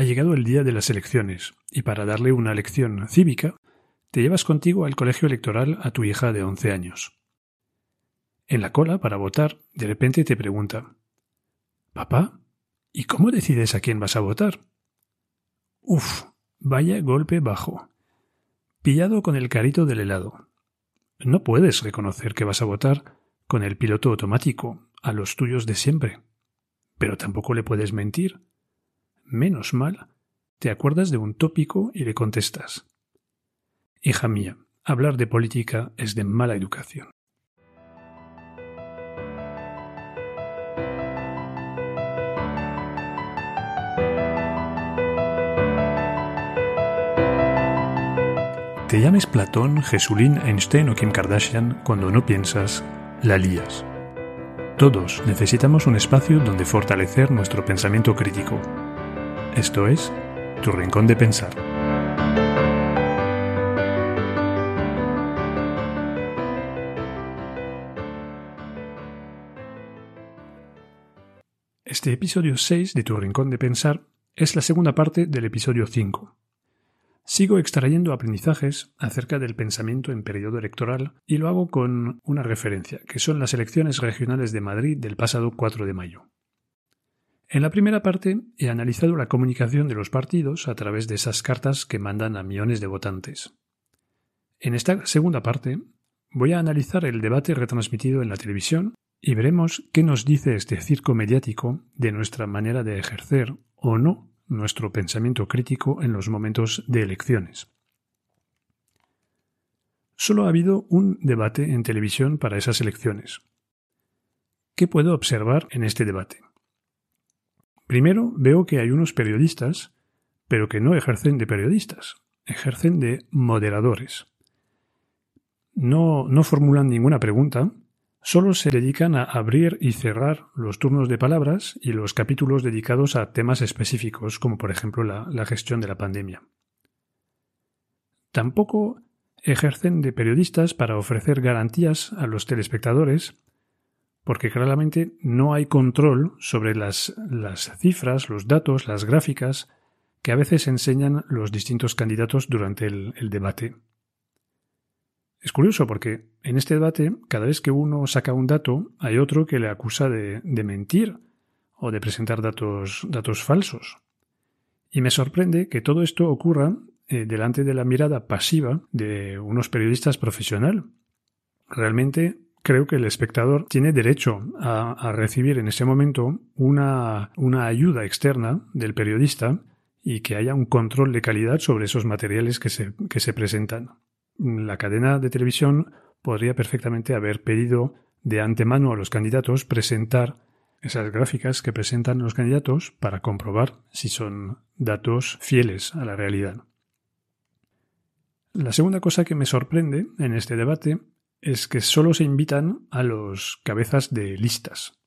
ha llegado el día de las elecciones y para darle una lección cívica, te llevas contigo al colegio electoral a tu hija de once años. En la cola para votar, de repente te pregunta Papá, ¿y cómo decides a quién vas a votar? Uf, vaya golpe bajo. Pillado con el carito del helado. No puedes reconocer que vas a votar con el piloto automático, a los tuyos de siempre. Pero tampoco le puedes mentir. Menos mal, te acuerdas de un tópico y le contestas. Hija mía, hablar de política es de mala educación. Te llames Platón, Jesulín, Einstein o Kim Kardashian, cuando no piensas, la lías. Todos necesitamos un espacio donde fortalecer nuestro pensamiento crítico. Esto es, tu rincón de pensar. Este episodio 6 de Tu Rincón de Pensar es la segunda parte del episodio 5. Sigo extrayendo aprendizajes acerca del pensamiento en periodo electoral y lo hago con una referencia, que son las elecciones regionales de Madrid del pasado 4 de mayo. En la primera parte he analizado la comunicación de los partidos a través de esas cartas que mandan a millones de votantes. En esta segunda parte voy a analizar el debate retransmitido en la televisión y veremos qué nos dice este circo mediático de nuestra manera de ejercer o no nuestro pensamiento crítico en los momentos de elecciones. Solo ha habido un debate en televisión para esas elecciones. ¿Qué puedo observar en este debate? Primero, veo que hay unos periodistas, pero que no ejercen de periodistas, ejercen de moderadores. No, no formulan ninguna pregunta, Solo se dedican a abrir y cerrar los turnos de palabras y los capítulos dedicados a temas específicos, como por ejemplo la, gestión de la pandemia. Tampoco ejercen de periodistas para ofrecer garantías a los telespectadores, porque claramente no hay control sobre las, cifras, los datos, las gráficas que a veces enseñan los distintos candidatos durante el debate. Es curioso porque en este debate, cada vez que uno saca un dato, hay otro que le acusa de, mentir o de presentar datos, datos falsos. Y me sorprende que todo esto ocurra eh, delante de la mirada pasiva de unos periodistas profesionales. Realmente creo que el espectador tiene derecho a, recibir en ese momento una, una ayuda externa del periodista y que haya un control de calidad sobre esos materiales que se, que se presentan la cadena de televisión podría perfectamente haber pedido de antemano a los candidatos presentar esas gráficas que presentan los candidatos para comprobar si son datos fieles a la realidad. La segunda cosa que me sorprende en este debate es que solo se invitan a los cabezas de listas.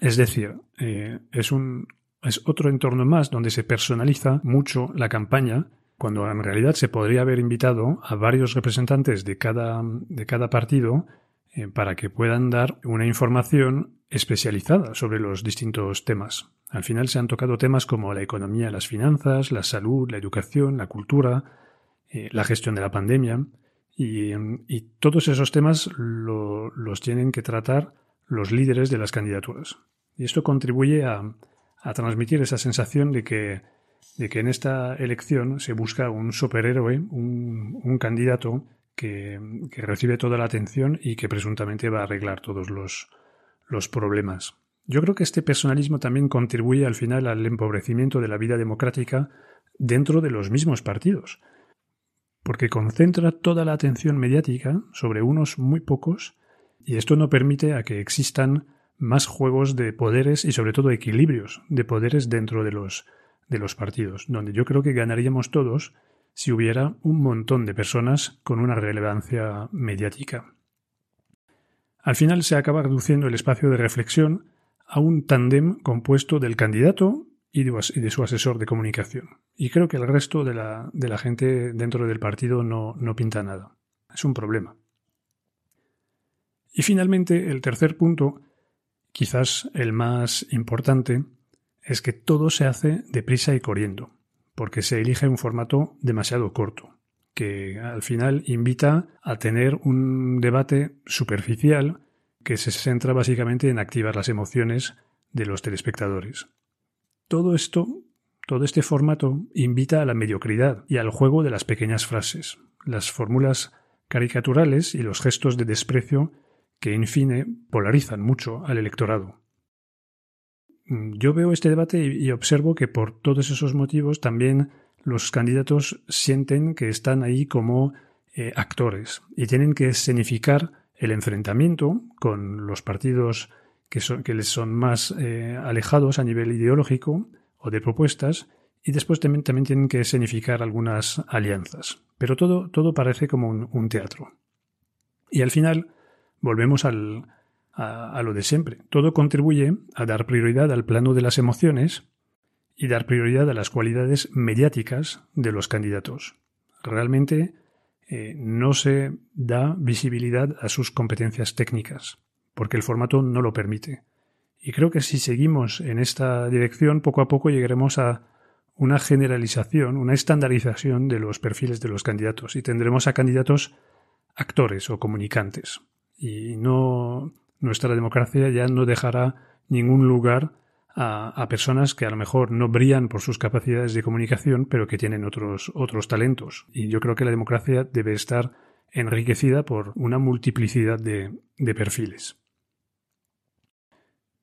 Es decir, eh, es, un, es otro entorno más donde se personaliza mucho la campaña cuando en realidad se podría haber invitado a varios representantes de cada, de cada partido eh, para que puedan dar una información especializada sobre los distintos temas. Al final se han tocado temas como la economía, las finanzas, la salud, la educación, la cultura, eh, la gestión de la pandemia, y, todos esos temas los tienen que tratar los líderes de las candidaturas. Y esto contribuye a, transmitir esa sensación de que de que en esta elección se busca un superhéroe, un, candidato que, recibe toda la atención y que presuntamente va a arreglar todos los problemas. Yo creo que este personalismo también contribuye al final al empobrecimiento de la vida democrática dentro de los mismos partidos, porque concentra toda la atención mediática sobre unos muy pocos y esto no permite a que existan más juegos de poderes y sobre todo equilibrios de poderes dentro de los de los partidos, donde yo creo que ganaríamos todos si hubiera un montón de personas con una relevancia mediática. Al final se acaba reduciendo el espacio de reflexión a un tándem compuesto del candidato y de su asesor de comunicación. Y creo que el resto de la, gente dentro del partido no, no pinta nada. Es un problema. Y finalmente, el tercer punto, quizás el más importante, es que todo se hace deprisa y corriendo, porque se elige un formato demasiado corto, que al final invita a tener un debate superficial que se centra básicamente en activar las emociones de los telespectadores. Todo esto, todo este formato invita a la mediocridad y al juego de las pequeñas frases, las fórmulas caricaturales y los gestos de desprecio que, en fin, polarizan mucho al electorado. Mm, yo veo este debate y observo que por todos esos motivos también los candidatos sienten que están ahí como eh, actores y tienen que escenificar el enfrentamiento con los partidos que, son, que les son más eh, alejados a nivel ideológico o de propuestas y después también, tienen que escenificar algunas alianzas. Pero todo, todo parece como un teatro. Y al final volvemos al, a, lo de siempre. Todo contribuye a dar prioridad al plano de las emociones y dar prioridad a las cualidades mediáticas de los candidatos. Realmente eh, no se da visibilidad a sus competencias técnicas, porque el formato no lo permite. Y creo que si seguimos en esta dirección, poco a poco llegaremos a una generalización, una estandarización de los perfiles de los candidatos y tendremos a candidatos actores o comunicantes. Y no, nuestra democracia ya no dejará ningún lugar a, personas que a lo mejor no brillan por sus capacidades de comunicación, pero que tienen otros, otros talentos. Y yo creo que la democracia debe estar enriquecida por una multiplicidad de, de perfiles.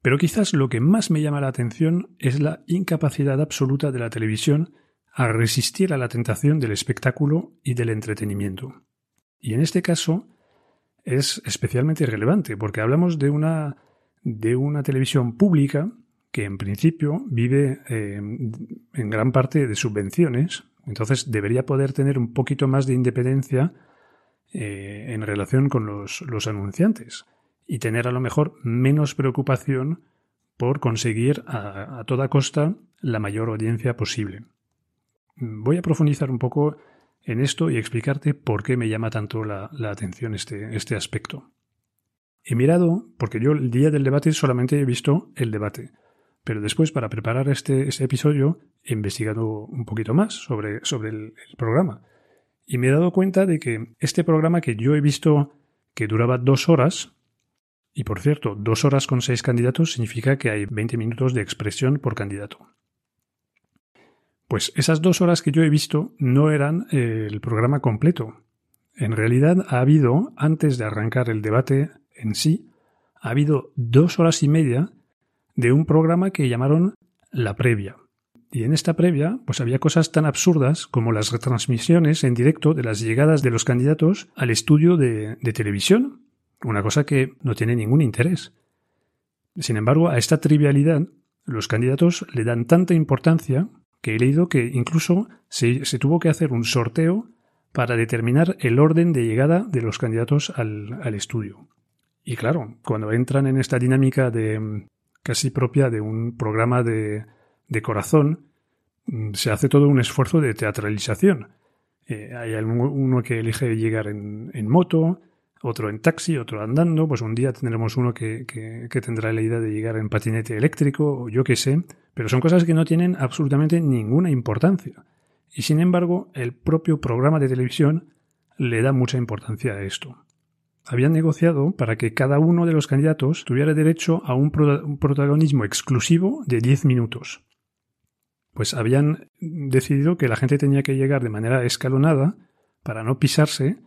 Pero quizás lo que más me llama la atención es la incapacidad absoluta de la televisión a resistir a la tentación del espectáculo y del entretenimiento. Y en este caso, es especialmente relevante porque hablamos de una, de una televisión pública que en principio vive eh, en gran parte de subvenciones, entonces debería poder tener un poquito más de independencia eh, en relación con los, los anunciantes y tener a lo mejor menos preocupación por conseguir a, toda costa la mayor audiencia posible. Voy a profundizar un poco en esto y explicarte por qué me llama tanto la, atención este, este aspecto. He mirado, porque yo el día del debate solamente he visto el debate, pero después para preparar este, este episodio he investigado un poquito más sobre, sobre el, programa y me he dado cuenta de que este programa que yo he visto que duraba dos horas, y por cierto, dos horas con seis candidatos significa que hay 20 minutos de expresión por candidato. Pues esas dos horas que yo he visto no eran eh, el programa completo. En realidad ha habido, antes de arrancar el debate en sí, ha habido dos horas y media de un programa que llamaron La Previa. Y en esta previa, pues había cosas tan absurdas como las retransmisiones en directo de las llegadas de los candidatos al estudio de, de televisión, una cosa que no tiene ningún interés. Sin embargo, a esta trivialidad los candidatos le dan tanta importancia que he leído que incluso se, tuvo que hacer un sorteo para determinar el orden de llegada de los candidatos al, estudio. Y claro, cuando entran en esta dinámica de mm, casi propia de un programa de, de corazón, mm, se hace todo un esfuerzo de teatralización. Eh, hay uno que elige llegar en moto, otro en taxi, otro andando, pues un día tendremos uno que, que, tendrá la idea de llegar en patinete eléctrico o yo qué sé, pero son cosas que no tienen absolutamente ninguna importancia. Y sin embargo, el propio programa de televisión le da mucha importancia a esto. Habían negociado para que cada uno de los candidatos tuviera derecho a un, un protagonismo exclusivo de 10 minutos. Pues habían decidido que la gente tenía que llegar de manera escalonada para no pisarse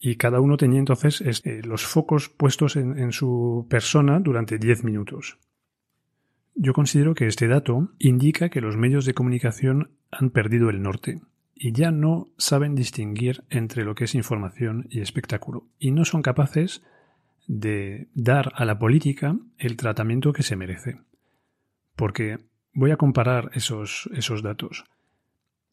y cada uno tenía entonces este, los focos puestos en, su persona durante 10 minutos. Yo considero que este dato indica que los medios de comunicación han perdido el norte y ya no saben distinguir entre lo que es información y espectáculo y no son capaces de dar a la política el tratamiento que se merece. Porque voy a comparar esos, esos datos.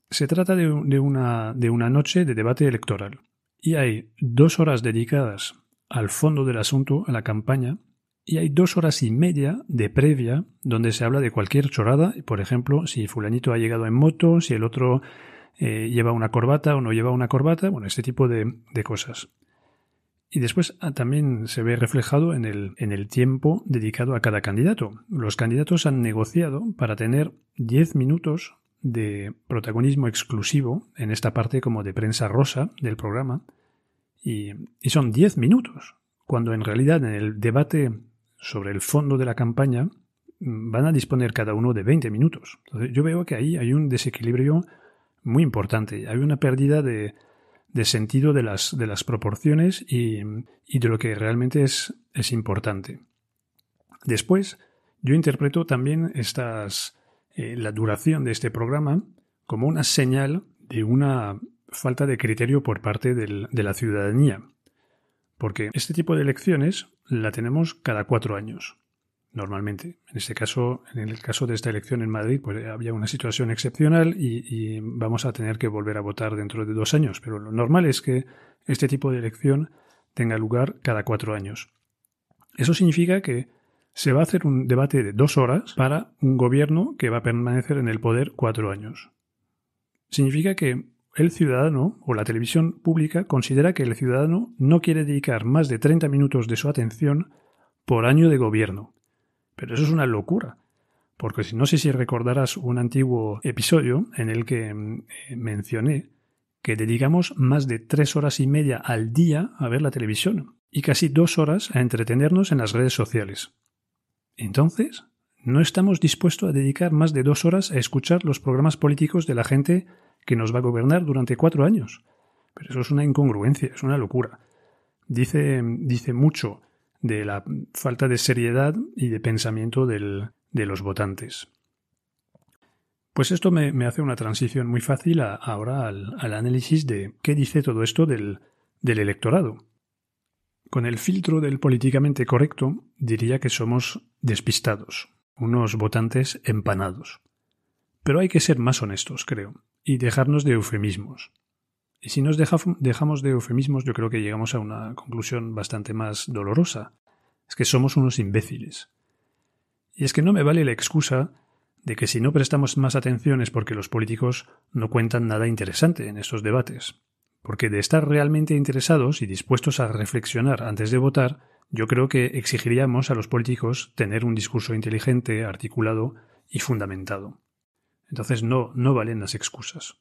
Se trata de, una, de una noche de debate electoral y hay dos horas dedicadas al fondo del asunto, a la campaña, y hay dos horas y media de previa donde se habla de cualquier chorada, por ejemplo, si fulanito ha llegado en moto, si el otro eh, lleva una corbata o no lleva una corbata, bueno, este tipo de, cosas. Y después ah, también se ve reflejado en el, en el tiempo dedicado a cada candidato. Los candidatos han negociado para tener 10 minutos de protagonismo exclusivo en esta parte como de prensa rosa del programa. Y, y son 10 minutos, cuando en realidad en el debate sobre el fondo de la campaña mm, van a disponer cada uno de 20 minutos. Entonces, yo veo que ahí hay un desequilibrio muy importante. Hay una pérdida de, de sentido de las, de las proporciones y, de lo que realmente es, es importante. Después, yo interpreto también estas, eh, la duración de este programa como una señal de una falta de criterio por parte de la ciudadanía. Porque este tipo de elecciones la tenemos cada cuatro años normalmente. En este caso, en el caso de esta elección en Madrid, pues había una situación excepcional y, vamos a tener que volver a votar dentro de dos años. Pero lo normal es que este tipo de elección tenga lugar cada cuatro años. Eso significa que se va a hacer un debate de dos horas para un gobierno que va a permanecer en el poder cuatro años. Significa que el ciudadano o la televisión pública considera que el ciudadano no quiere dedicar más de 30 minutos de su atención por año de gobierno. Pero eso es una locura. Porque no sé si recordarás un antiguo episodio en el que mm, eh, mencioné que dedicamos más de tres horas y media al día a ver la televisión y casi dos horas a entretenernos en las redes sociales. Entonces, no estamos dispuestos a dedicar más de dos horas a escuchar los programas políticos de la gente que nos va a gobernar durante cuatro años. Pero eso es una incongruencia, es una locura. Dice, dice mucho de la falta de seriedad y de pensamiento del, de los votantes. Pues esto me, hace una transición muy fácil ahora al, análisis de qué dice todo esto del, del electorado. Con el filtro del políticamente correcto, diría que somos despistados, unos votantes empanados. Pero hay que ser más honestos, creo, y dejarnos de eufemismos. Y si nos dejamos de eufemismos, yo creo que llegamos a una conclusión bastante más dolorosa. Es que somos unos imbéciles. Y es que no me vale la excusa de que si no prestamos más atención es porque los políticos no cuentan nada interesante en estos debates. Porque de estar realmente interesados y dispuestos a reflexionar antes de votar, yo creo que exigiríamos a los políticos tener un discurso inteligente, articulado y fundamentado. Entonces no, no valen las excusas.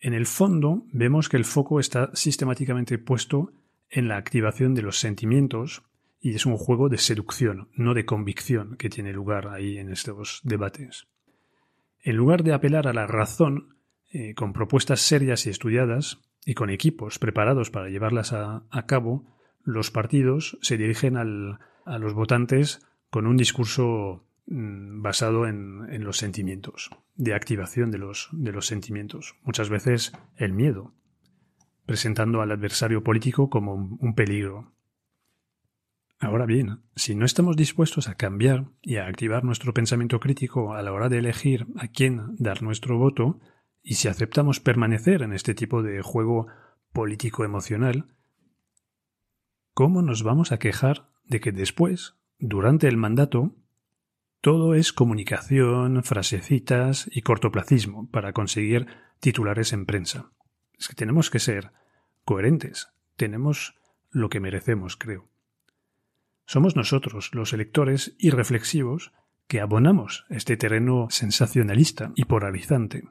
En el fondo vemos que el foco está sistemáticamente puesto en la activación de los sentimientos y es un juego de seducción, no de convicción que tiene lugar ahí en estos debates. En lugar de apelar a la razón eh, con propuestas serias y estudiadas y con equipos preparados para llevarlas a, cabo, los partidos se dirigen a los votantes con un discurso basado en, los sentimientos, de activación de los, sentimientos. Muchas veces el miedo, presentando al adversario político como un, peligro. Ahora bien, si no estamos dispuestos a cambiar y a activar nuestro pensamiento crítico a la hora de elegir a quién dar nuestro voto, y si aceptamos permanecer en este tipo de juego político emocional, ¿cómo nos vamos a quejar de que después, durante el mandato, todo es comunicación, frasecitas y cortoplacismo para conseguir titulares en prensa. Es que tenemos que ser coherentes, tenemos lo que merecemos, creo. Somos nosotros, los electores irreflexivos, que abonamos este terreno sensacionalista y polarizante.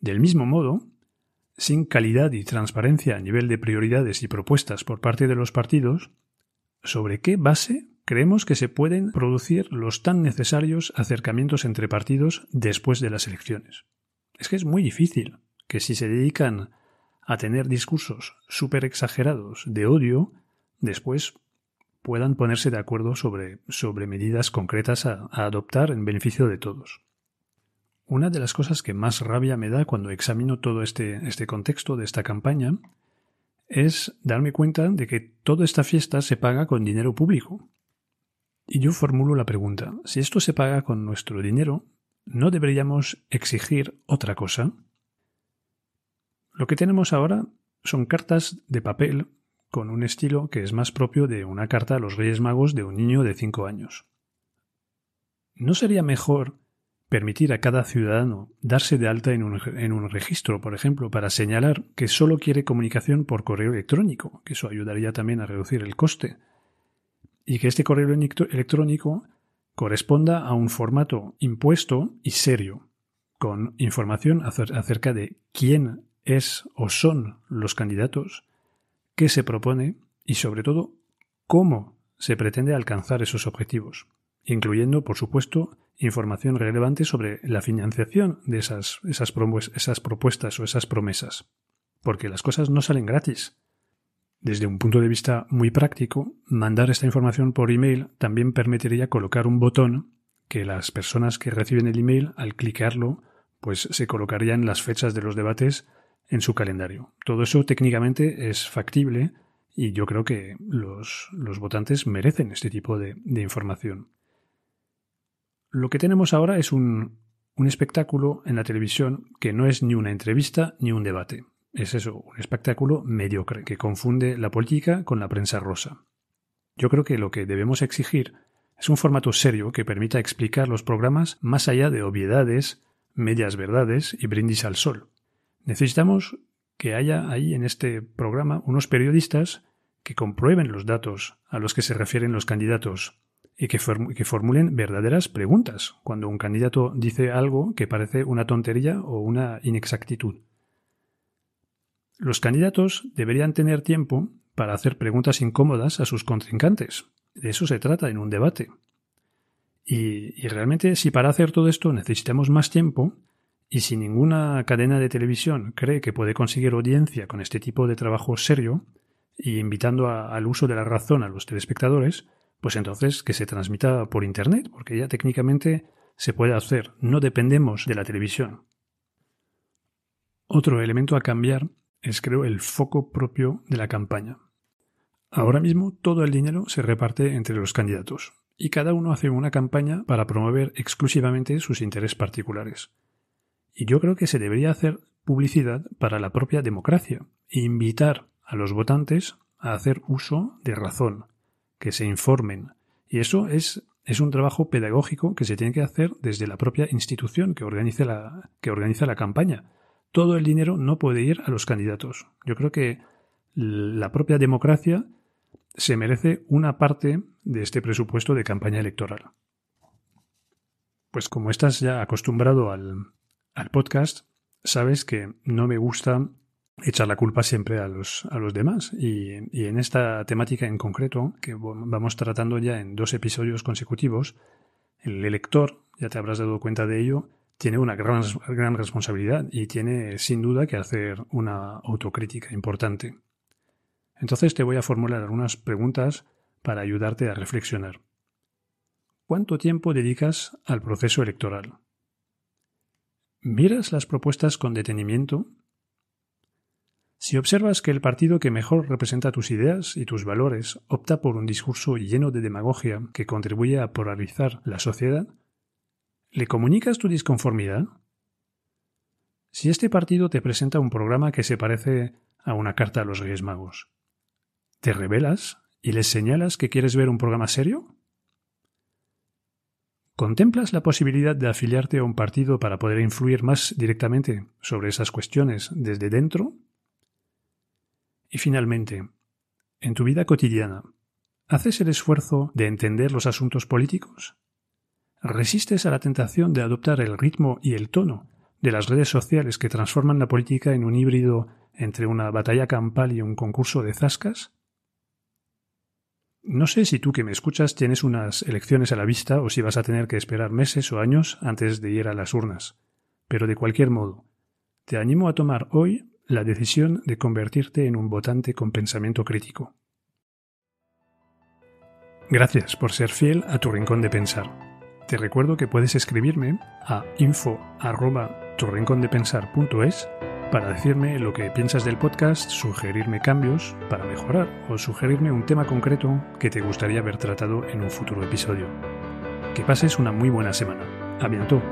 Del mismo modo, sin calidad y transparencia a nivel de prioridades y propuestas por parte de los partidos, ¿sobre qué base creemos que se pueden producir los tan necesarios acercamientos entre partidos después de las elecciones. Es que es muy difícil que si se dedican a tener discursos súper exagerados de odio, después puedan ponerse de acuerdo sobre, sobre medidas concretas a, adoptar en beneficio de todos. Una de las cosas que más rabia me da cuando examino todo este, este contexto de esta campaña es darme cuenta de que toda esta fiesta se paga con dinero público, y yo formulo la pregunta, si esto se paga con nuestro dinero, ¿no deberíamos exigir otra cosa? Lo que tenemos ahora son cartas de papel con un estilo que es más propio de una carta a los Reyes Magos de un niño de cinco años. ¿No sería mejor permitir a cada ciudadano darse de alta en un, en un, registro, por ejemplo, para señalar que solo quiere comunicación por correo electrónico, que eso ayudaría también a reducir el coste, y que este correo electrónico corresponda a un formato impuesto y serio, con información acerca de quién es o son los candidatos, qué se propone y sobre todo cómo se pretende alcanzar esos objetivos, incluyendo, por supuesto, información relevante sobre la financiación de esas, esas, esas propuestas o esas promesas. Porque las cosas no salen gratis. Desde un punto de vista muy práctico, mandar esta información por email también permitiría colocar un botón que las personas que reciben el email, al clicarlo, pues se colocarían las fechas de los debates en su calendario. Todo eso técnicamente es factible y yo creo que los, votantes merecen este tipo de, información. Lo que tenemos ahora es un, un espectáculo en la televisión que no es ni una entrevista ni un debate es eso, un espectáculo mediocre que confunde la política con la prensa rosa. Yo creo que lo que debemos exigir es un formato serio que permita explicar los programas más allá de obviedades, medias verdades y brindis al sol. Necesitamos que haya ahí en este programa unos periodistas que comprueben los datos a los que se refieren los candidatos y que, que, formulen verdaderas preguntas cuando un candidato dice algo que parece una tontería o una inexactitud. Los candidatos deberían tener tiempo para hacer preguntas incómodas a sus contrincantes. De eso se trata en un debate. Y, realmente si para hacer todo esto necesitamos más tiempo, y si ninguna cadena de televisión cree que puede conseguir audiencia con este tipo de trabajo serio, y invitando al uso de la razón a los telespectadores, pues entonces que se transmita por Internet, porque ya técnicamente se puede hacer, no dependemos de la televisión. Otro elemento a cambiar es creo el foco propio de la campaña. Ahora mismo todo el dinero se reparte entre los candidatos y cada uno hace una campaña para promover exclusivamente sus intereses particulares. Y yo creo que se debería hacer publicidad para la propia democracia e invitar a los votantes a hacer uso de razón, que se informen. Y eso es, es un trabajo pedagógico que se tiene que hacer desde la propia institución que organiza la, que organiza la campaña todo el dinero no puede ir a los candidatos. Yo creo que la propia democracia se merece una parte de este presupuesto de campaña electoral. Pues como estás ya acostumbrado al, podcast, sabes que no me gusta echar la culpa siempre a los, a los demás. Y, y, en esta temática en concreto, que vamos tratando ya en dos episodios consecutivos, el elector, ya te habrás dado cuenta de ello, tiene una gran, gran responsabilidad y tiene sin duda que hacer una autocrítica importante. Entonces te voy a formular algunas preguntas para ayudarte a reflexionar. ¿Cuánto tiempo dedicas al proceso electoral? ¿Miras las propuestas con detenimiento? Si observas que el partido que mejor representa tus ideas y tus valores opta por un discurso lleno de demagogia que contribuye a polarizar la sociedad, ¿Le comunicas tu disconformidad? Si este partido te presenta un programa que se parece a una carta a los Reyes Magos, ¿te revelas y les señalas que quieres ver un programa serio? ¿Contemplas la posibilidad de afiliarte a un partido para poder influir más directamente sobre esas cuestiones desde dentro? Y finalmente, en tu vida cotidiana, ¿haces el esfuerzo de entender los asuntos políticos? Resistes a la tentación de adoptar el ritmo y el tono de las redes sociales que transforman la política en un híbrido entre una batalla campal y un concurso de zascas? No sé si tú que me escuchas tienes unas elecciones a la vista o si vas a tener que esperar meses o años antes de ir a las urnas, pero de cualquier modo, te animo a tomar hoy la decisión de convertirte en un votante con pensamiento crítico. Gracias por ser fiel a tu rincón de pensar. Te recuerdo que puedes escribirme a info@turrincondepensar.es para decirme lo que piensas del podcast, sugerirme cambios para mejorar o sugerirme un tema concreto que te gustaría ver tratado en un futuro episodio. Que pases una muy buena semana. A bientôt.